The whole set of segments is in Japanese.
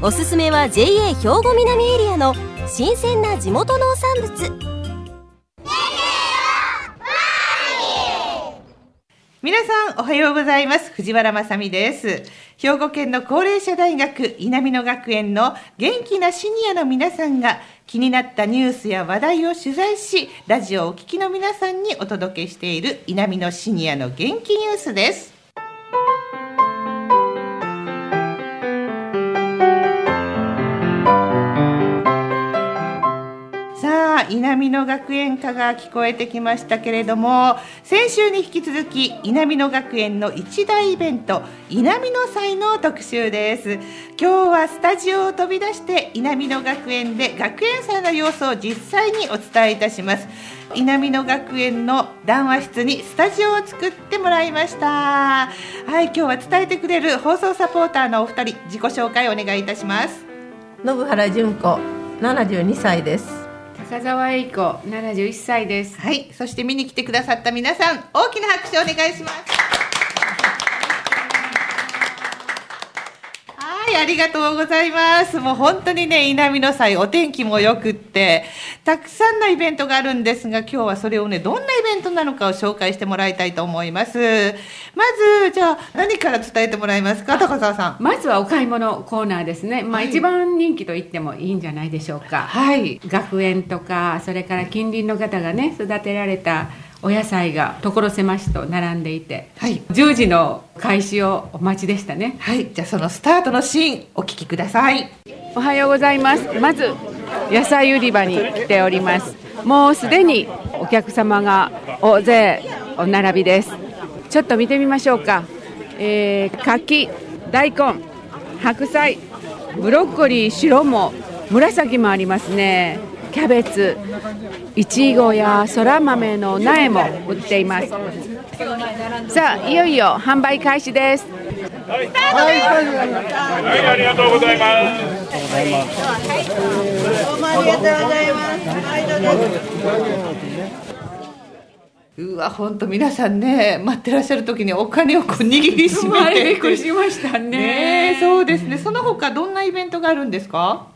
おすすめは JA 兵庫南エリアの新鮮な地元農産物。皆さんおはようございます。藤原まさです。兵庫県の高齢者大学稲美野学園の元気なシニアの皆さんが気になったニュースや話題を取材しラジオをお聞きの皆さんにお届けしている稲美野シニアの元気ニュースです。稲美野学園歌が聞こえてきましたけれども先週に引き続き稲美野学園の一大イベント稲美野祭の特集です。今日はスタジオを飛び出して稲美野学園で学園祭の様子を実際にお伝えいたします。稲美野学園の談話室にスタジオを作ってもらいました。はい今日は伝えてくれる放送サポーターのお二人自己紹介お願いいたします。信原純子72歳です。深澤栄子71歳です。はい。そして見に来てくださった皆さん大きな拍手お願いします。ありがとうございます。もう本当にね、稲美の祭、お天気も良くって、たくさんのイベントがあるんですが、今日はそれをね、どんなイベントなのかを紹介してもらいたいと思います。まず、じゃあ、何から伝えてもらえますか、高澤さん。まずはお買い物コーナーですね。まあ、はい、一番人気と言ってもいいんじゃないでしょうか。はい。学園とか、それから近隣の方がね、育てられた、お野菜が所狭しと並んでいて、はい、10時の開始をお待ちでしたね。はい。じゃあそのスタートのシーンお聞きください。おはようございます。まず野菜売り場に来ております。もうすでにお客様が大勢お並びです。ちょっと見てみましょうか、えー、柿大根白菜ブロッコリー白も紫もありますねキャベツいちごやそら豆の苗も売っています。さあいよいよ販売開始です。はい、はい、はい、ありがとうございます。どうもありがとうございますうわ本当皆さんね待ってらっしゃる時にお金をこう握りしめて。びっくりしましたねねそうですね。その他どんなイベントがあるんですか？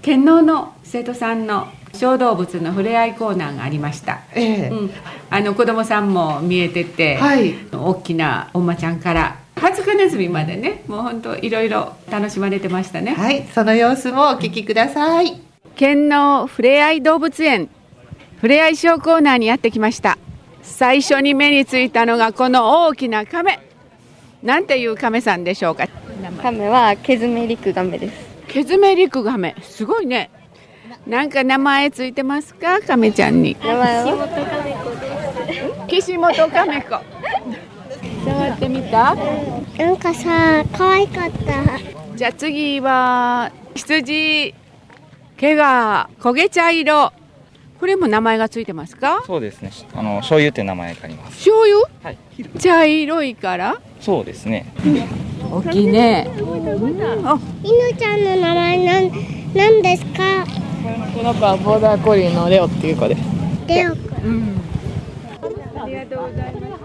県農の生徒さんの小動物の触れ合いコーナーがありました、えーうん、あの子供さんも見えてて、はい、大きなお馬ちゃんからハツカネズミまでねもう本当いろいろ楽しまれてましたね。はい。その様子もお聞きください。県のふれあい動物園ふれあいショーコーナーにやってきました。最初に目についたのがこの大きな亀なんていう亀さんでしょうか？亀はケズメリクガメです。ケズメリクガメ。すごいねなんか名前ついてますか？亀ちゃんに。名前は？岸本亀子。触ってみた？なんかさ可愛かった。じゃあ次は羊毛が焦げ茶色。これも名前がついてますか？そうですね。あの醤油って名前があります。醤油？はい。茶色いから？そうですね、大きいね。犬ちゃんの名前なん、なんですか？この子はボーダーコリーのレオっていう子です。レオ。うん。ありがとうございます。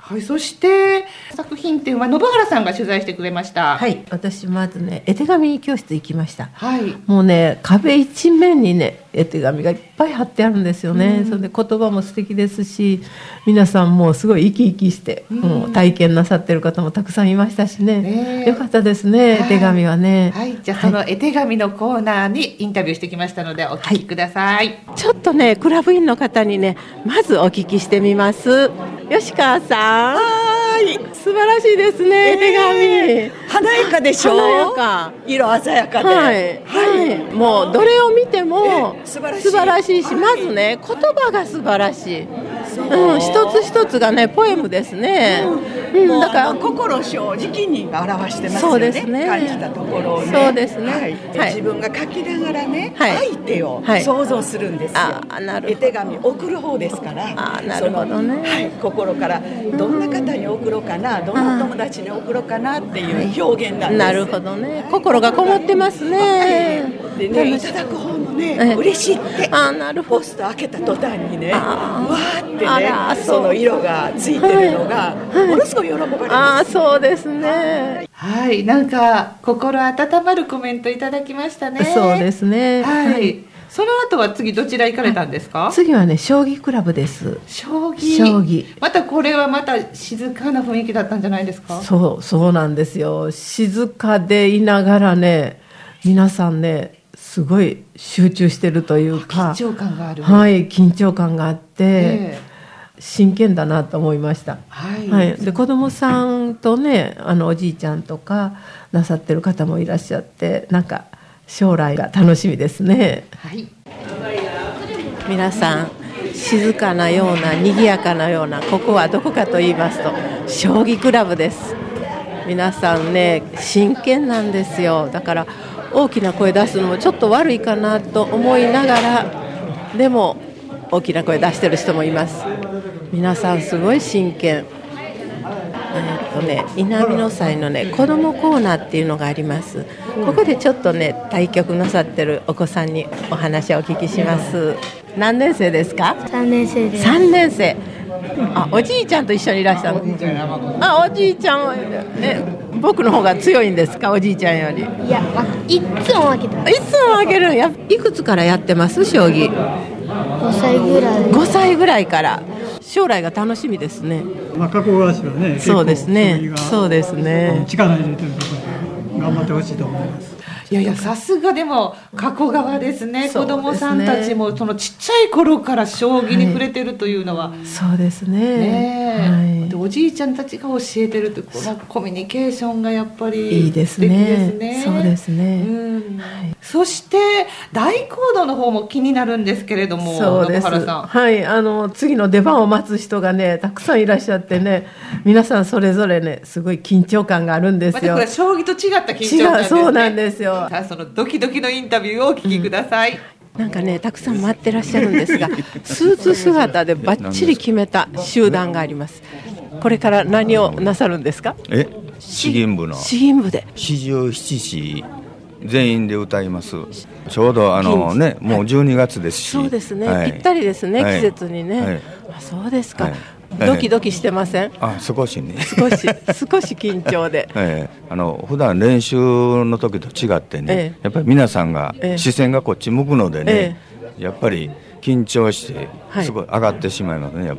はい、そして作品展は信原さんが取材してくれました。はい私まずね絵手紙教室行きました。はい。もうね壁一面にね絵手紙がいっぱい貼ってあるんですよね、うん、それで言葉も素敵ですし皆さんもすごい生き生きして、うん、もう体験なさってる方もたくさんいましたしね、ね。よかったですね、絵手紙はね。はい。じゃあその絵手紙のコーナーにインタビューしてきましたのでお聞きください、はい、ちょっとねクラブ員の方にねまずお聞きしてみます。吉川さん。はい素晴らしいですね、手紙。華やかでしょ？華やか。色鮮やかで、はい、はい、もうどれを見ても素晴らしいしまずね言葉が素晴らしいうん、一つ一つがねポエムですね、うん、だから。心正直に表してますよね。そうですね。感じたところをね。そうですね、自分が書きながらね、はい、相手を想像するんですよ、あなる絵手紙送る方ですからあなるほどね、はい、心からどんな方に送ろうかな、どんな友達に送ろうかなっていう表現なんです、なるほどね。心がこもってますね、でねい。ただくね、嬉しいって。あなるほど。ポスト開けた途端にねわーってねその色がついてるのが、ものすごい喜ばれます。あそうですね。はい。なんか心温まるコメントいただきましたね。そうですね。はい、その後は次どちら行かれたんですか、次はね将棋クラブです。将棋？将棋。またこれはまた静かな雰囲気だったんじゃないですか？そうそうなんですよ。静かでいながらね皆さんねすごい集中してるというか緊張感がある。はい緊張感があって、えー、真剣だなと思いました、はい、はい、で子供さんとねあのおじいちゃんとかなさってる方もいらっしゃってなんか将来が楽しみですね、はい、皆さん静かなような賑やかなようなここはどこかと言いますと将棋クラブです。皆さんね真剣なんですよ。だから大きな声出すのもちょっと悪いかなと思いながらでも大きな声出してる人もいます。皆さんすごい真剣。えっとね稲美の祭のね子どもコーナーっていうのがあります。ここでちょっとね対局なさってるお子さんにお話をお聞きします。何年生ですか？3年生です。3年生。あおじいちゃんと一緒にいらっしゃるあおじいちゃん。はね僕の方が強いんですかおじいちゃんより？いやいつも負けたいつも負ける。やいくつからやってます？将棋。5歳ぐらい。5歳ぐらいから。将来が楽しみですね。まあ、加古川市はね、そうですね。そうですね。力入れてるところで頑張ってほしいと思います。いやいやさすがでも加古川ですね。子供さんたちもそのちっちゃい頃から将棋に触れてるというのは、はい、そうですね。ね、はい、でおじいちゃんたちが教えてるってこう。コミュニケーションがやっぱりいいですね、ね、そうですね、うん。はい、そして大講堂の方も気になるんですけれどもそうです。はい。あの次の出番を待つ人がねたくさんいらっしゃってね皆さんそれぞれねすごい緊張感があるんですよ、ま、将棋と違った緊張感で。す、ね、そうなんですよ。さあそのドキドキのインタビューをお聞きください、うん。なんかねたくさん待ってらっしゃるんですがスーツ姿でばっちり決めた集団がありますこれから何をなさるんですか？え詩吟部の。詩吟部で。四十七士全員で歌います。ちょうどあのねもう12月ですし、そうですね、はい、ぴったりですね、季節にね、はい、あそうですか、ドキドキしてません？あ、少しね。少し、少し緊張で。ええ。あの普段練習の時と違ってね、えやっぱり皆さんが視線がこっち向くのでね、やっぱり緊張してすごい上がってしまいますね。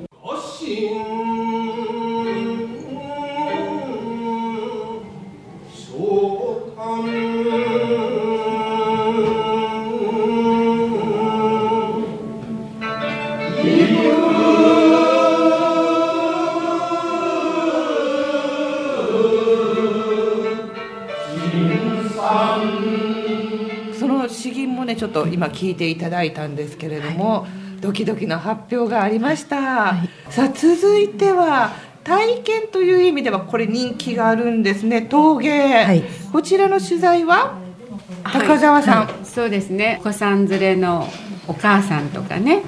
ちょっと今聞いていただいたんですけれども、はい、ドキドキの発表がありました、はい、さあ続いては体験という意味ではこれ人気があるんですね。陶芸、はい、こちらの取材は高澤さん、そうですね。お子さん連れのお母さんとかね。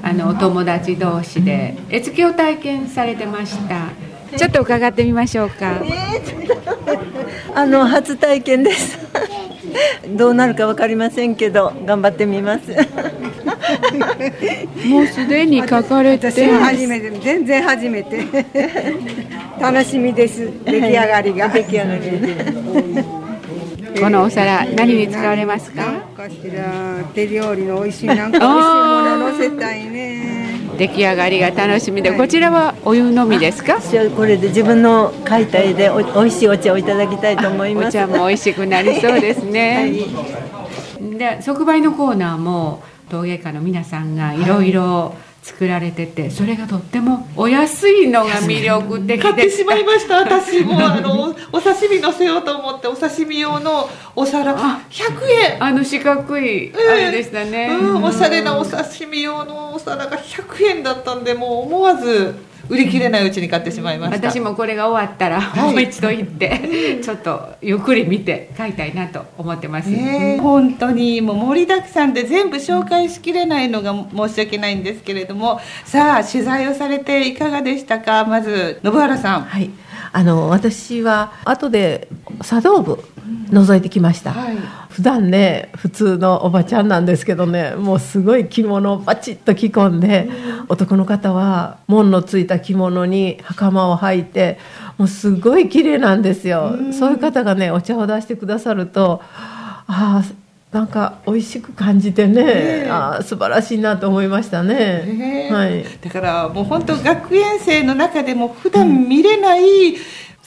あのお友達同士で絵付けを体験されてました。ちょっと伺ってみましょうか、えー、あの初体験です。どうなるか分かりませんけど頑張ってみます もうすでに書かれて。私は初めて全然初めて。楽しみです。出来上がりが。出来上がり。このお皿何に使われますか？かしら手料理の美味しいなんか美味しいもの乗せたいね。出来上がりが楽しみで、こちらはお湯のみですか？これで自分の描いた絵でお美味しいお茶をいただきたいと思います。お茶も美味しくなりそうですね、はい、で即売のコーナーも陶芸家の皆さんがいろいろ作られててそれがとってもお安いのが魅力的で。買ってしまいました 私も。あのお刺身のせようと思ってお刺身用のお皿。100円。あの四角いあれでしたね、えー、うん、おしゃれなお刺身用のお皿が100円だったんでもう思わず売り切れないうちに買ってしまいました。私もこれが終わったら、もう一度行ってちょっとゆっくり見て買いたいなと思ってます、え。ー、本当にもう盛りだくさんで全部紹介しきれないのが申し訳ないんですけれども。さあ取材をされていかがでしたか？まず信原さん。はいあの私は後で茶道部覗いてきました、はい、普段ね普通のおばちゃんなんですけどねもうすごい着物をバチッと着込んで、男の方は門のついた着物に袴を履いてもうすごい綺麗なんですよ、そういう方がねお茶を出してくださるとああなんか美味しく感じてね、あ素晴らしいなと思いましたね、はい、だからもう本当学園生の中でも普段見れない、うん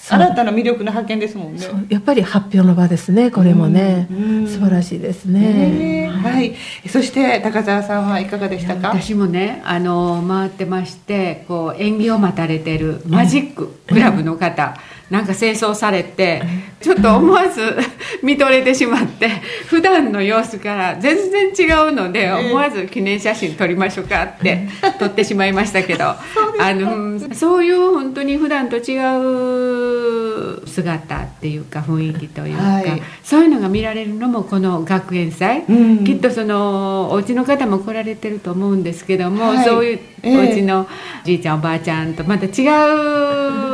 新たな魅力の発見ですもんね。やっぱり発表の場ですね。これもね、素晴らしいですね。はい。そして高澤さんはいかがでしたか？私もね、あの回ってまして、こう演技を待たれてるマジッククラブの方。なんか清掃されてちょっと思わず 見とれてしまって普段の様子から全然違うので思わず記念写真撮りましょうかって 撮ってしまいましたけどあのそういう本当に普段と違う姿っていうか雰囲気というか、はい、そういうのが見られるのもこの学園祭、うん、きっとそのお家の方も来られてると思うんですけども、はい、そういうお家のじいちゃんおばあちゃんとまた違う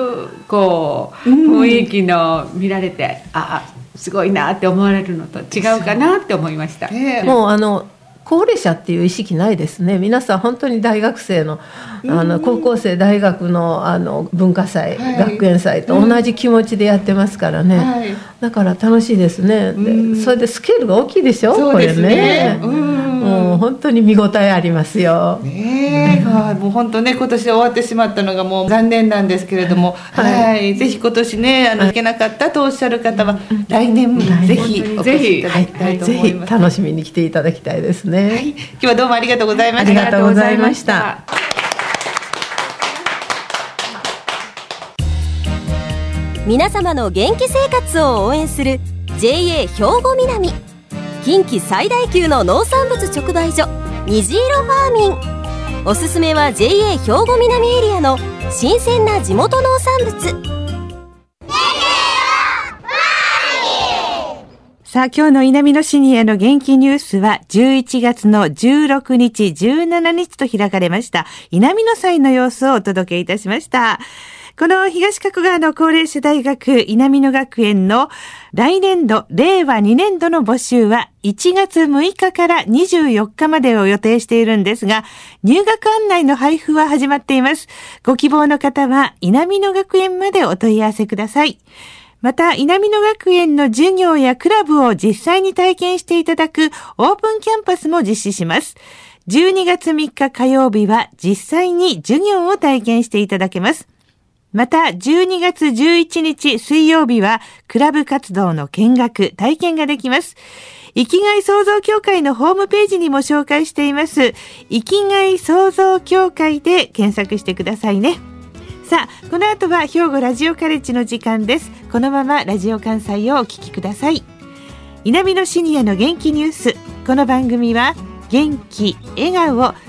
こう雰囲気の見られてああすごいなって思われるのと違うかなって思いました。もうあの高齢者っていう意識ないですね。皆さん本当に大学生のあの高校生大学のあの文化祭、はい、学園祭と同じ気持ちでやってますからね、はい、だから楽しいですね。でそれでスケールが大きいでしょ？これねもう本当に見応えありますよ。ねえ、もう本当ね今年終わってしまったのがもう残念なんですけれども。はい、ぜひ今年ねあの行けなかったとおっしゃる方は来年ぜひお越しいただきたいと思います、楽しみに来ていただきたいですね。はい、今日はどうもありがとうございました。ありがとうございました。皆様の元気生活を応援する JA 兵庫南近畿最大級の農産物直売所虹色ファーミン。おすすめは JA 兵庫南エリアの新鮮な地元農産物。さあ、今日の稲美のシニアの元気ニュースは、11月の16日、17日と開かれました、稲美の祭の様子をお届けいたしました。この東加古川の高齢者大学稲美野学園の来年度、令和2年度の募集は1月6日から24日までを予定しているんですが、入学案内の配布は始まっています。ご希望の方は稲美野学園までお問い合わせください。また、稲美野学園の授業やクラブを実際に体験していただくオープンキャンパスも実施します。12月3日火曜日は実際に授業を体験していただけます。また、12月11日水曜日は、クラブ活動の見学、体験ができます。生きがい創造協会のホームページにも紹介しています。生きがい創造協会で検索してくださいね。さあこの後は兵庫ラジオカレッジの時間ですこのままラジオ関西をお聞きください稲美のシニアの元気ニュースこの番組は元気笑顔